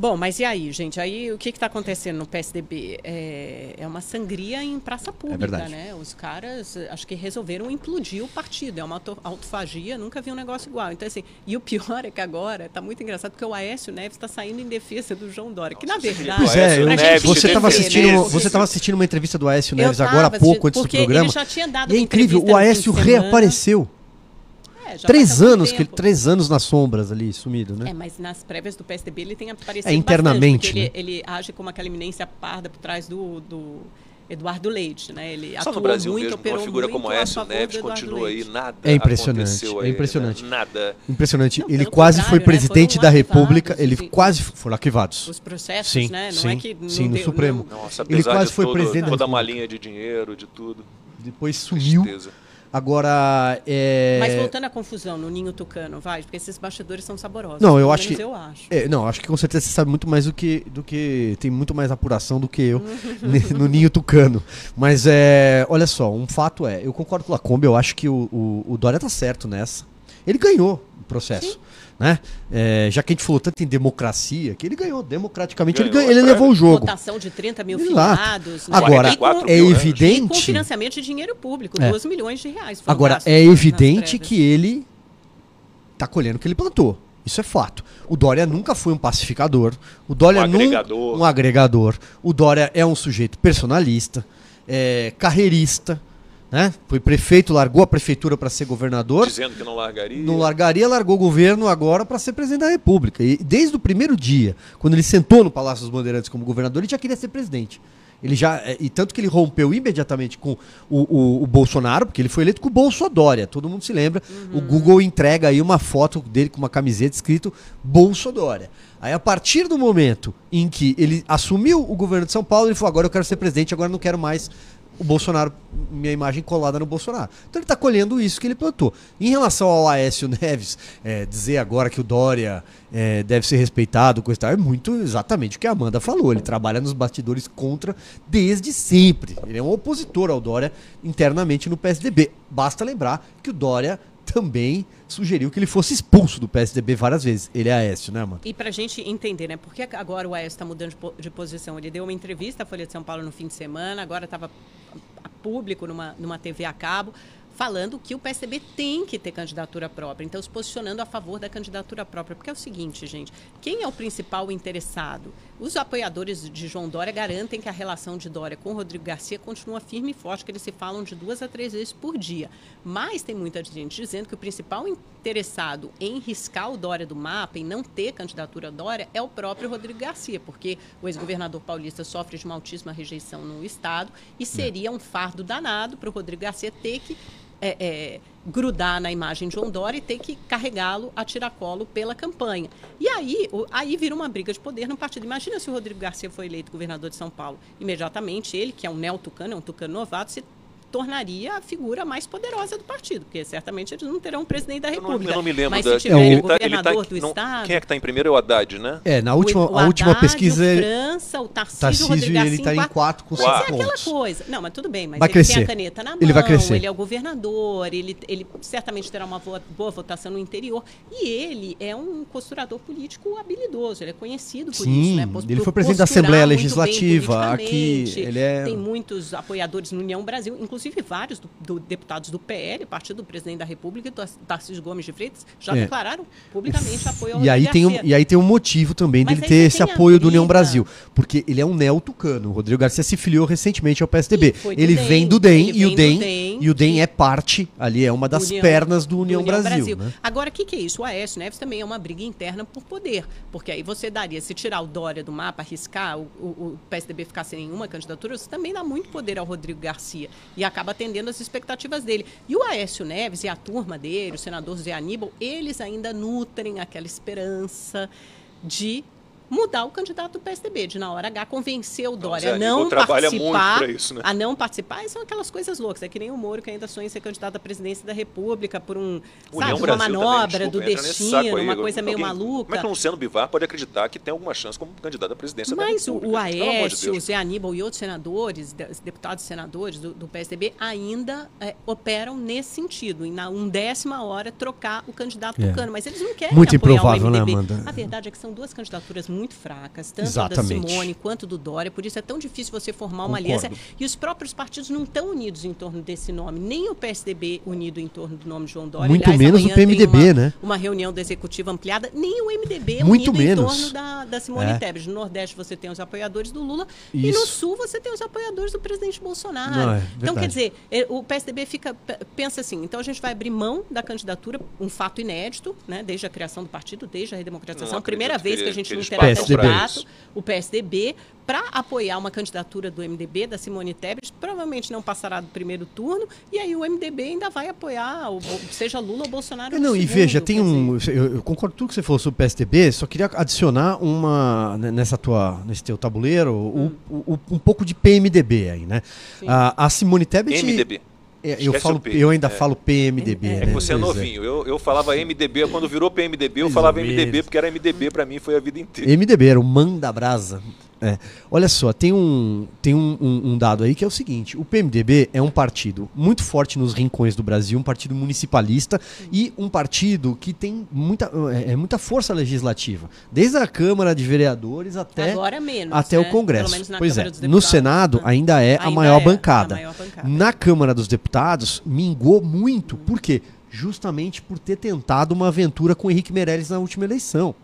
Bom, mas e aí, gente? Aí o que está acontecendo no PSDB? É, é uma sangria em praça pública, verdade. né? Os caras acho que resolveram implodir o partido. É uma auto- autofagia, nunca vi um negócio igual. Então, assim, e o pior é que agora está muito engraçado porque o Aécio Neves está saindo em defesa do João Dória, que na verdade. Pois é, eu- Neves você estava assistindo, né? você tava assistindo uma entrevista do Aécio Neves agora há pouco antes do programa. Ele já tinha dado E é incrível, o Aécio reapareceu. É, já Três anos, que, ele- três anos nas sombras ali, sumido, né? É, mas nas prévias do PSDB ele tem aparecido É, internamente, bastante, né? ele, ele age como aquela eminência parda por trás do, do Eduardo Leite, né? Ele Só atuou no Brasil muito, mesmo, uma figura como a Aécio favor Neves continua aí, nada É impressionante, aconteceu é aí, né? impressionante. Nada. Impressionante. Não, ele quase foi né? presidente Foram da República, ele assim. quase foram arquivados. Os processos, Sim, né? Não sim, é que não sim, no Supremo. não- Nossa, Ele quase foi todo- presidente da toda a República. malinha de dinheiro, de tudo. Depois sumiu. Tristeza. Agora, é... Mas voltando à confusão no Ninho Tucano, vai, porque esses bastidores são saborosos. Não, eu acho que- Eu acho. É, não, acho que com certeza você sabe muito mais do que, do que tem muito mais apuração do que eu ne- no ninho tucano. Mas é, olha só, um fato é, eu concordo com o Lacombe, eu acho que o, o, o Dória tá certo nessa. Ele ganhou o processo, né? É, já que a gente falou tanto em democracia, que ele ganhou democraticamente, ele, Ganhou, ganhou, ele é. levou o jogo. Votação de 30 mil Exato. filiados. né? Agora, 44 é né? E com evidente, financiamento de dinheiro público, É. 12 milhões de reais. agora é evidente que ele tá colhendo o que ele plantou. Isso é fato. O Dória nunca foi um pacificador. O Dória Um nunca agregador. um agregador. O Dória é um sujeito personalista, é, carreirista, né? Foi prefeito, largou a prefeitura para ser governador. Dizendo que não largaria. Não largaria, largou o governo agora para ser presidente da República. E desde o primeiro dia, quando ele sentou no Palácio dos Bandeirantes como governador, ele já queria ser presidente. Ele já, é, e tanto que ele rompeu imediatamente com o, o- o Bolsonaro, porque ele foi eleito com o Bolsodória. Todo mundo se lembra. O Google entrega aí uma foto dele com uma camiseta escrito Bolsodória. Aí a partir do momento em que ele assumiu o governo de São Paulo, ele falou: agora eu quero ser presidente, agora não quero mais o Bolsonaro, minha imagem colada no Bolsonaro. Então ele está colhendo isso que ele plantou. Em relação ao Aécio Neves, é, dizer agora que o Dória é, deve ser respeitado, coisa tal, é muito exatamente o que a Amanda falou. Ele trabalha nos bastidores contra desde sempre. Ele é um opositor ao Dória internamente no PSDB. Basta lembrar que o Dória também sugeriu que ele fosse expulso do PSDB várias vezes. Ele é Aécio, né, mano? E pra gente entender, né? Por que agora o Aécio está mudando de, posição? Ele deu uma entrevista à Folha de São Paulo no fim de semana, agora estava a público numa, numa TV a cabo falando que o PSDB tem que ter candidatura própria, então se posicionando a favor da candidatura própria, porque é o seguinte, gente, quem é o principal interessado? Os apoiadores de João Dória garantem que a relação de Dória com Rodrigo Garcia continua firme e forte, que eles se falam de duas a três vezes por dia. Mas tem muita gente dizendo que o principal interessado em riscar o Dória do mapa, em não ter candidatura Dória, é o próprio Rodrigo Garcia, porque o ex-governador paulista sofre de uma altíssima rejeição no Estado e seria um fardo danado para o Rodrigo Garcia ter que é, é, grudar na imagem de João Dória e ter que carregá-lo a tiracolo pela campanha. E aí, o, aí vira uma briga de poder no partido. Imagina se o Rodrigo Garcia foi eleito governador de São Paulo. Imediatamente ele, que é um neo-tucano, é um tucano novato, se tornaria a figura mais poderosa do partido, porque certamente eles não terão um presidente da República. Eu não, eu não me lembro Mas da... se tiver é, o governador tá, do não, estado... Quem é que está em primeiro é o Haddad, né? É, na última, o, o a última Haddad, pesquisa... O França, o Tarcísio, Tarcísio o Rodrigo ele está em quatro com cinco Mas é aquela coisa. Não, mas tudo bem, mas vai ele crescer. tem a caneta na mão, ele, vai crescer. ele é o governador, ele, ele certamente terá uma boa, boa votação no interior. E ele é um costurador político habilidoso, ele é conhecido por Sim, isso. Né? Por, ele foi presidente da Assembleia Legislativa. Aqui, ele é... Tem muitos apoiadores no União Brasil, inclusive vários do, do deputados do PL, partido do presidente da República, e Tarcísio Gomes de Freitas, já é. declararam publicamente apoio ao e aí tem um, E aí tem um motivo também Mas dele ter esse apoio do União Brasil, porque ele é um neo-tucano. O Rodrigo Garcia se filiou recentemente ao PSDB. Ele DEM, vem do DEM e o DEM, DEM, e o DEM é parte, ali é uma das União, pernas do União, União Brasil. Brasil. Né? Agora, o que, que é isso? O Aécio Neves também é uma briga interna por poder, porque aí você daria, se tirar o Dória do mapa, arriscar, o, o, o PSDB ficar sem nenhuma candidatura, você também dá muito poder ao Rodrigo Garcia e acaba atendendo as expectativas dele. E o Aécio Neves e a turma dele, o senador Zé Aníbal, eles ainda nutrem aquela esperança de mudar o candidato do PSDB, de na hora H convencer o Dória a não participar, isso, né? a não participar, são aquelas coisas loucas, é que nem o Moro que ainda sonha em ser candidato à presidência da República por um, sabe, uma manobra também, desculpa, do destino, aí, uma coisa meio alguém, maluca. Como é que o Luciano Bivar pode acreditar que tem alguma chance como candidato à presidência Mas da República? o Aécio, de o Zé Aníbal e outros senadores, deputados e senadores do, do PSDB ainda é, operam nesse sentido, em na undécima hora trocar o candidato É. tucano, mas eles não querem Muito apoiar improvável, o né, MDB. Amanda? A verdade é que são duas candidaturas muito fracas, tanto Exatamente. da Simone quanto do Dória, por isso é tão difícil você formar uma Concordo. aliança. E os próprios partidos não estão unidos em torno desse nome, nem o PSDB unido em torno do nome João Dória. Muito Aliás, menos o PMDB, uma, né? Uma reunião da executiva ampliada, nem o MDB Muito unido menos. em torno da, da Simone É. Tebet. No Nordeste você tem os apoiadores do Lula e no Isso. Sul você tem os apoiadores do presidente Bolsonaro. Não, é então, quer dizer, eh, o PSDB fica, pensa assim, então a gente vai abrir mão da candidatura, um fato inédito, né, desde a criação do partido, desde a redemocratização, primeira vez que a que gente não terá isso. o PSDB, para apoiar uma candidatura do MDB, da Simone Tebet, provavelmente não passará do primeiro turno, e aí o MDB ainda vai apoiar, o- seja Lula ou Bolsonaro. Não, e segundo, veja, tem um. Eu, eu concordo com tudo que você falou sobre o PSDB, só queria adicionar uma. né, Nessa tua, nesse teu tabuleiro, o- o- um pouco de PMDB aí, né? Sim. A, a Simone Tebet. MDB. É, eu, falo, P. eu ainda É. falo PMDB. É né? É que você é Pois novinho. Eu, eu falava MDB, quando virou PMDB, eu falava MDB, porque era MDB pra mim, foi a vida inteira. MDB, era o Manda Brasa. É. Olha só, tem, um, tem um, um- um dado aí que é o seguinte: o PMDB é um partido muito forte nos rincões do Brasil, um partido municipalista e um partido que tem muita, é, é muita força legislativa, desde a Câmara de Vereadores até, menos. até né? o Congresso. Pois é, Câmara no Deputados, Senado né? ainda é a Ainda maior é bancada. a maior bancada. Na Câmara dos Deputados, mingou muito. Por quê? Justamente por ter tentado uma aventura com o Henrique Meirelles na última eleição.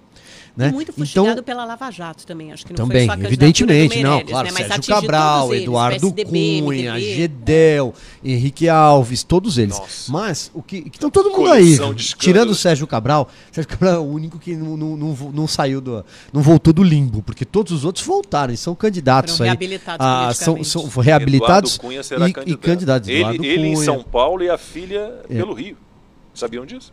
Né? E muito fustigado pela Lava Jato também, acho que não Também, foi só evidentemente, do não, Meirelles, claro, né? Mas Sérgio Cabral, eles, Eduardo PSDB, Cunha, MDB. Gedel, Henrique Alves, todos eles. Nossa. Mas o que estão todo mundo aí, Coleção escândalos. tirando o Sérgio Cabral, Sérgio Cabral é o único que não, não, não, não saiu do, não voltou do limbo, porque todos os outros voltaram e são candidatos Foram aí. reabilitados Ah, são, são reabilitados Eduardo Cunha será e, candidato. e candidatos. Ele, Eduardo ele em Cunha. São Paulo e a filha É. pelo Rio. Sabiam disso?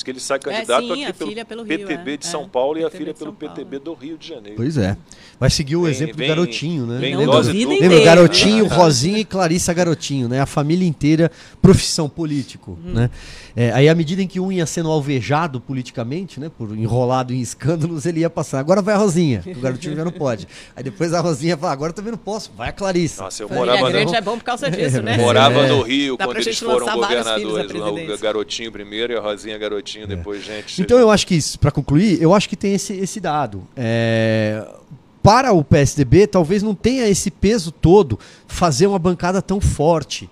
Diz que ele sai candidato sim, aqui a pelo filha pelo Rio, PTB é, de é. São Paulo e a PTB filha de pelo. PTB do Rio de Janeiro. Pois é. Vai seguir o Vem- exemplo vem- do garotinho, né? vem Lembra, lembra garotinho, Rosinha e Clarissa Garotinho, né? A família inteira, profissão político, Hum. né? É, aí à medida em que um ia sendo alvejado politicamente, né? Por enrolado em escândalos, ele ia passar. Agora vai a Rosinha, o garotinho já não pode. Aí depois a Rosinha fala, agora também não posso, vai a Clarissa. Nossa, eu Família morava grande no, é bom por causa disso, né? morava É. no Rio Dá quando eles gente foram governadores. O garotinho primeiro e a Rosinha garotinho depois, gente. Então eu acho que, para concluir, eu acho que tem esse, esse dado. É, para o PSDB, talvez não tenha esse peso todo fazer uma bancada tão forte.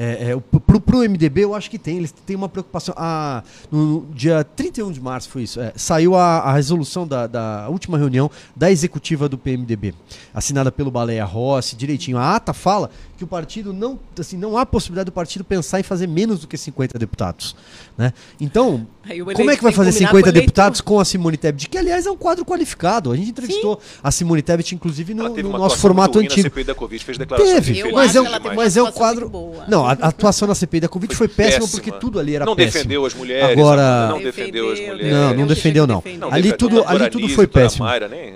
É, é, o- pro, pro MDB, eu acho que tem. Eles têm uma preocupação. Ah, no, no dia 31 de março foi isso. é, saiu a, a resolução da, da última reunião da executiva do PMDB, assinada pelo Baleia Rossi, direitinho. A ata fala que o partido não, assim, não há possibilidade do partido pensar em fazer menos do que 50 deputados. Né? Então, como é que vai fazer combinar 50 com o eleitor. deputados com a Simone Tebet? Que, aliás, é um quadro qualificado. A gente entrevistou a Simone Tebet, inclusive, no, no nosso formato antigo. Na CPI da Covid, fez declarações Teve, mas é, um, mas é um quadro. boa. Não, a, a atuação na CPI da Covid foi, Foi péssima, péssima. porque tudo ali era não péssimo. defendeu as mulheres. Agora- não defendeu as mulheres. Não, não Eu defendeu, não. Não, ali defendeu tudo, ali tudo foi péssimo.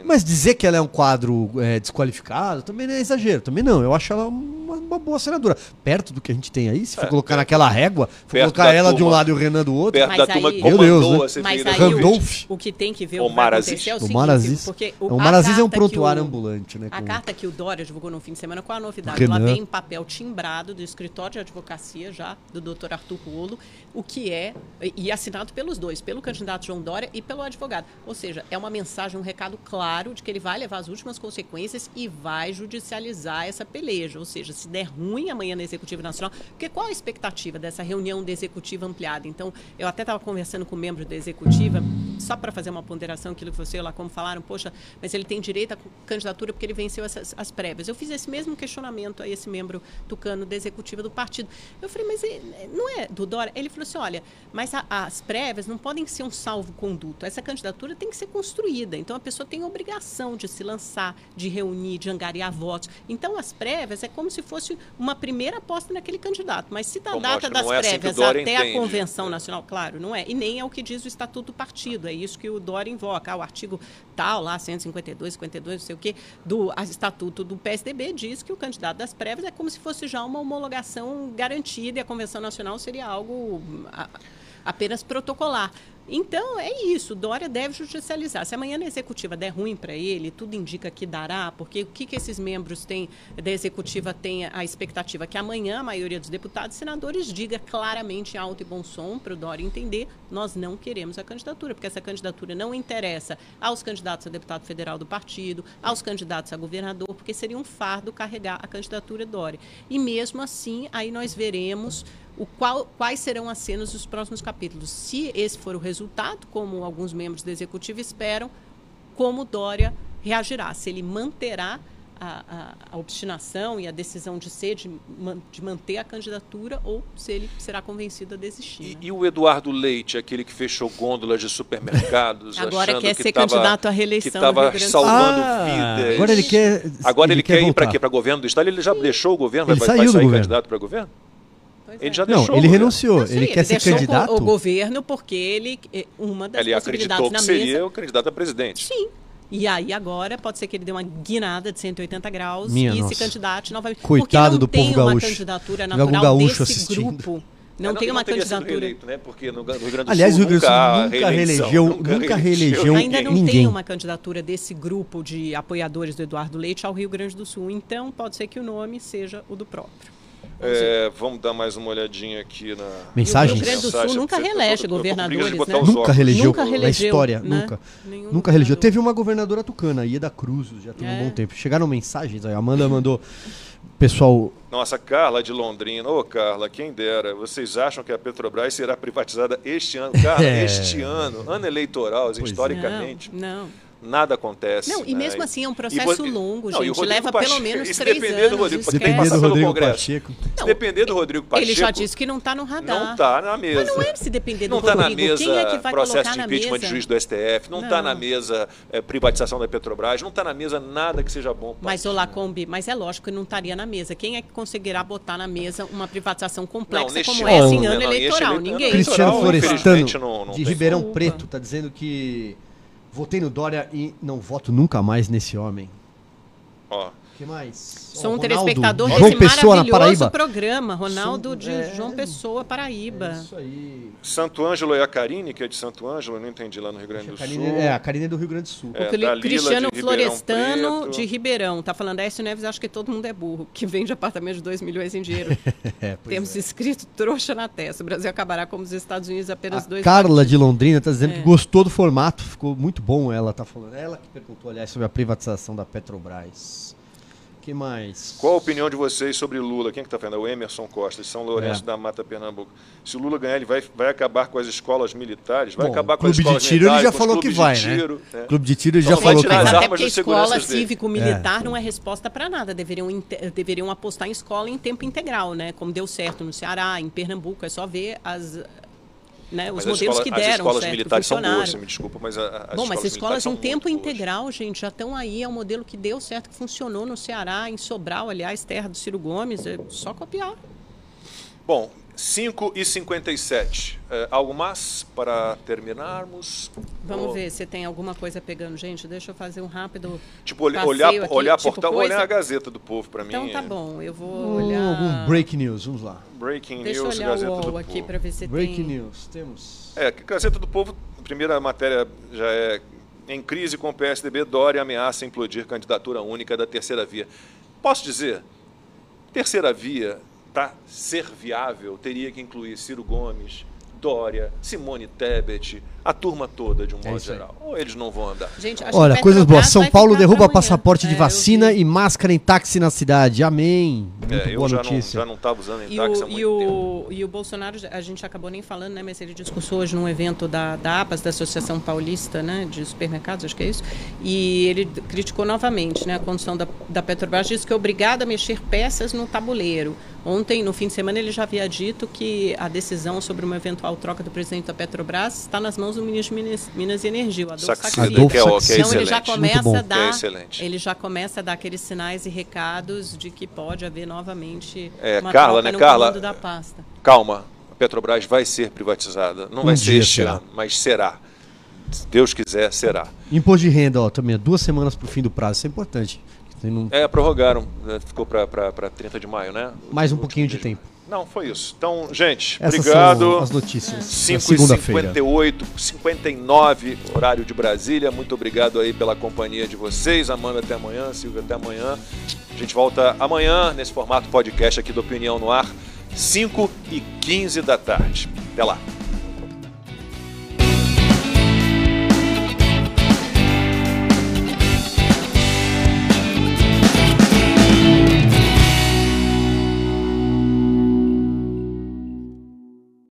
Mas dizer que ela é um quadro é, desqualificado também não é exagero. Também não. Eu acho ela uma, uma boa senadora. Perto do que a gente tem aí, se for É, colocar perto- naquela régua, for colocar ela de um turma. lado e o Renan do outro. Perto Mas da aí- turma que Meu Deus, né? Mas aí. Randolph. o, o que tem que ver o que Omar vai Aziz. acontecer é o O seguinte, Omar Aziz, porque o Omar Aziz é um a carta que prontuário o- ambulante, né? A com- carta que o Dória divulgou no fim de semana, qual a novidade? Renan. Ela vem em papel timbrado do escritório de advocacia já, do Dr. Arthur Rolo, o que é, e e assinado pelos dois, pelo candidato João Dória e pelo advogado. Ou seja, é uma mensagem, um recado claro de que ele vai levar as últimas consequências e vai judicializar essa peleja. Ou seja, se der ruim amanhã na Executiva Nacional, porque qual a expectativa dessa reunião da Executiva ampliada? Então, eu até estava conversando com membros da Executiva, só para fazer uma ponderação, aquilo que você lá como falaram, poxa, mas ele tem direito à candidatura porque ele venceu essas, as prévias. Eu fiz esse mesmo questionamento a esse membro tucano da executiva do partido. Eu falei, mas não é do Dória? Ele falou assim, olha, mas a- as prévias não podem ser um salvo-conduto. Essa candidatura tem que ser construída. Então, a pessoa tem a obrigação de se lançar, de reunir, de angariar votos. Então, as prévias é como se fosse uma primeira aposta naquele candidato. Mas se da Bom, data das é assim prévias Dória até entende. a convenção É. nacional, claro, não é. E nem é o que diz o Estatuto do Partido. É isso que o Dória invoca. Ah, o artigo tal, lá, 152, 52, não sei o quê, do Estatuto do PSDB diz que o candidato das prévias é como se fosse já uma homologação garantida e a convenção nacional seria algo a- apenas protocolar. Então, é isso. Dória deve judicializar. Se amanhã na executiva der ruim para ele, tudo indica que dará, porque o que, que esses membros têm da executiva têm a expectativa? Que amanhã a maioria dos deputados e senadores diga claramente alto e bom som para o Dória entender: nós não queremos a candidatura, porque essa candidatura não interessa aos candidatos a deputado federal do partido, aos candidatos a governador, porque seria um fardo carregar a candidatura Dória. E mesmo assim, aí nós veremos o qual, quais serão as cenas dos próximos capítulos. Se esse for o resultado, como alguns membros da executiva esperam, como Dória reagirá, se ele manterá a, a- a obstinação e a decisão de ser, de, de manter a candidatura, ou se ele será convencido a desistir. E, né? e o Eduardo Leite, aquele que fechou gôndolas de supermercados, Agora achando quer que ser tava- candidato à que reeleição no estava do salvando Ah, vidas. Agora ele quer. Agora ele, quer, ir para quê? Para governo do estado? Ele já deixou o governo? Ele vai, saiu vai do sair governo. candidato para governo? Pois Ele é. já Não, deixou ele governo. renunciou. Não sei, ele quer ser deixou candidato. O, o governo porque ele é uma das Ele acreditou possibilidades que na seria mesa. o candidato a presidente. Sim. E aí agora pode ser que ele dê uma guinada de 180 graus Minha e nossa. se candidate novamente. Coitado Porque não do tem povo uma gaúcho. candidatura Tem natural gaúcho desse assistindo. grupo. Não É, tem uma candidatura. reeleito, né? Porque no, no Rio Grande do Aliás, o Rio Grande do Sul nunca, nunca reelegeu- nunca reelegeu Ainda não ninguém. tem uma candidatura desse grupo de apoiadores do Eduardo Leite ao Rio Grande do Sul. Então, pode ser que o nome seja o do próprio. É, vamos dar mais uma olhadinha aqui na. Mensagens? O Rio Grande do Sul Mensagem, nunca reelege governadores, né? Nunca reelegeu Nunca na história, né? nunca. Nenhum Nunca reelegeu. Teve uma governadora tucana, Ieda Cruzes, já tem um É. bom tempo. Chegaram mensagens aí, a Amanda mandou. Pessoal, Nossa, Carla de Londrina. Ô, Carla, quem dera. Vocês acham que a Petrobras será privatizada este ano? Carla, É. este ano. Ano eleitoral, Pois é. historicamente. Não, não. Nada acontece. Não, e né? mesmo assim é um processo e, longo, não, gente. Rodrigo Leva Pacheco- pelo menos três depender anos. do Rodrigo. Pacheco, Depender do Rodrigo. Pacheco. Se Não, depender do Rodrigo Pacheco, Ele já disse que não está no radar. não está na mesa. Mas não é se depender do Não está na Rodrigo. mesa Quem é que vai processo colocar de na impeachment mesa? de juiz do STF, não está Não. na mesa é, privatização da Petrobras, não está na mesa nada que seja bom. para Mas, o ô país, né? Lacombe, mas é lógico que não estaria na mesa. Quem é que conseguirá botar na mesa uma privatização complexa Não, como ano, essa em né, ano não, neste eleitoral? eleitoral, Ninguém. Cristiano Florestano, não- não de Ribeirão. Preto, tá dizendo que votei no Dória e não voto nunca mais nesse homem. Ó, que mais? Sou um Ronaldo, telespectador João desse Pessoa maravilhoso Paraíba. programa. Ronaldo Sou- de é. João Pessoa, É Paraíba. isso aí. Santo Ângelo é a Karine, que é de Santo Ângelo, eu não entendi lá no Rio Grande do Karine- Sul. é, a Karine é do Rio Grande do Sul. É, O Lila Cristiano de Florestano Preto. de Ribeirão. Tá falando, Aécio Neves, acho que todo mundo é burro, que vende apartamento de 2 milhões em dinheiro. É, Temos é. escrito trouxa na testa. O Brasil acabará como os Estados Unidos apenas A dois Carla de Londrina tá dizendo É. que gostou do formato, ficou muito bom ela tá falando. Ela que perguntou, aliás, sobre a privatização da Petrobras. Que mais? Qual a opinião de vocês sobre Lula? Quem é que está falando? É o Emerson Costa, de São Lourenço É. da Mata, Pernambuco. Se o Lula ganhar, ele vai, vai acabar com as escolas militares? Vai Bom, acabar com clube as de escolas tiro ele já falou que vai, de né? tiro, né? Clube de tiro ele já falou que vai. até porque escola cívico-militar não é resposta para nada. Deveriam, deveriam apostar em escola em tempo integral, né? Como deu certo no Ceará, em Pernambuco. É só ver as, né, os Mas as modelos escola- que As deram escolas certo, militares são boas, me desculpa, mas a, a- as Bom, mas escolas em tempo muito boas. integral, gente, já estão aí. É um modelo que deu certo, que funcionou no Ceará, em Sobral, aliás, terra do Ciro Gomes. É só copiar. Bom, 5 e 57. É, algo mais para terminarmos? Vamos Ou- ver se tem alguma coisa pegando. Gente, deixa eu fazer um rápido. Tipo, olh- passeio olhar, aqui, olhar tipo portal, coisa. olhar a Gazeta do Povo para mim. Então tá bom, eu vou Hum, olhar. Algum break news, vamos lá. Breaking Deixa eu News, olhar o Gazeta do UOL Povo. aqui para ver se Break tem. news, temos. É, Gazeta do Povo, a primeira matéria já é em crise com o PSDB, Dória ameaça implodir candidatura única da terceira via. Posso dizer, terceira via, para ser viável, teria que incluir Ciro Gomes, Dória, Simone Tebet, a turma toda, de um modo isso aí. geral. Ou eles não vão andar. Gente, acho Olha, que coisas boas. São Paulo derruba passaporte de É, vacina e máscara em táxi na cidade. Amém. Muito É, eu boa já não, notícia. já não estava usando em E táxi há o, muito e, tempo. o, e o Bolsonaro, a gente acabou nem falando, né? Mas ele discursou hoje num evento da, da APAS, da Associação Paulista né, de Supermercados, acho que é isso. E ele criticou novamente né, a condição da, da Petrobras, disse que é obrigada a mexer peças no tabuleiro. Ontem, no fim de semana, ele já havia dito que a decisão sobre uma eventual troca do presidente da Petrobras está nas mãos do ministro de Minas, Minas e Energia, o Adolfo Saxida, Saxida. Adolfo é, o- que é. Então ele já começa a Que é dar, excelente. ele já começa a dar aqueles sinais e recados de que pode haver novamente É, uma Carla, troca né, no Carla? da pasta. Calma, a Petrobras vai ser privatizada. Não Um vai ser este será. ano, mas será. Se Deus quiser, será. Imposto de renda, ó, também. é Duas semanas pro fim do prazo. Isso é importante. Um- É, prorrogaram. né, Ficou para 30 de maio, né? Mais um O pouquinho de tempo. Não, foi isso. Então, gente, Essas obrigado. são as notícias. da 5 e Segunda-feira. 58, 59, horário de Brasília. Muito obrigado aí pela companhia de vocês. Amanda, até amanhã. Silvia, até amanhã. A gente volta amanhã nesse formato podcast aqui do Opinião no Ar, 5 e 15 da tarde. Até lá.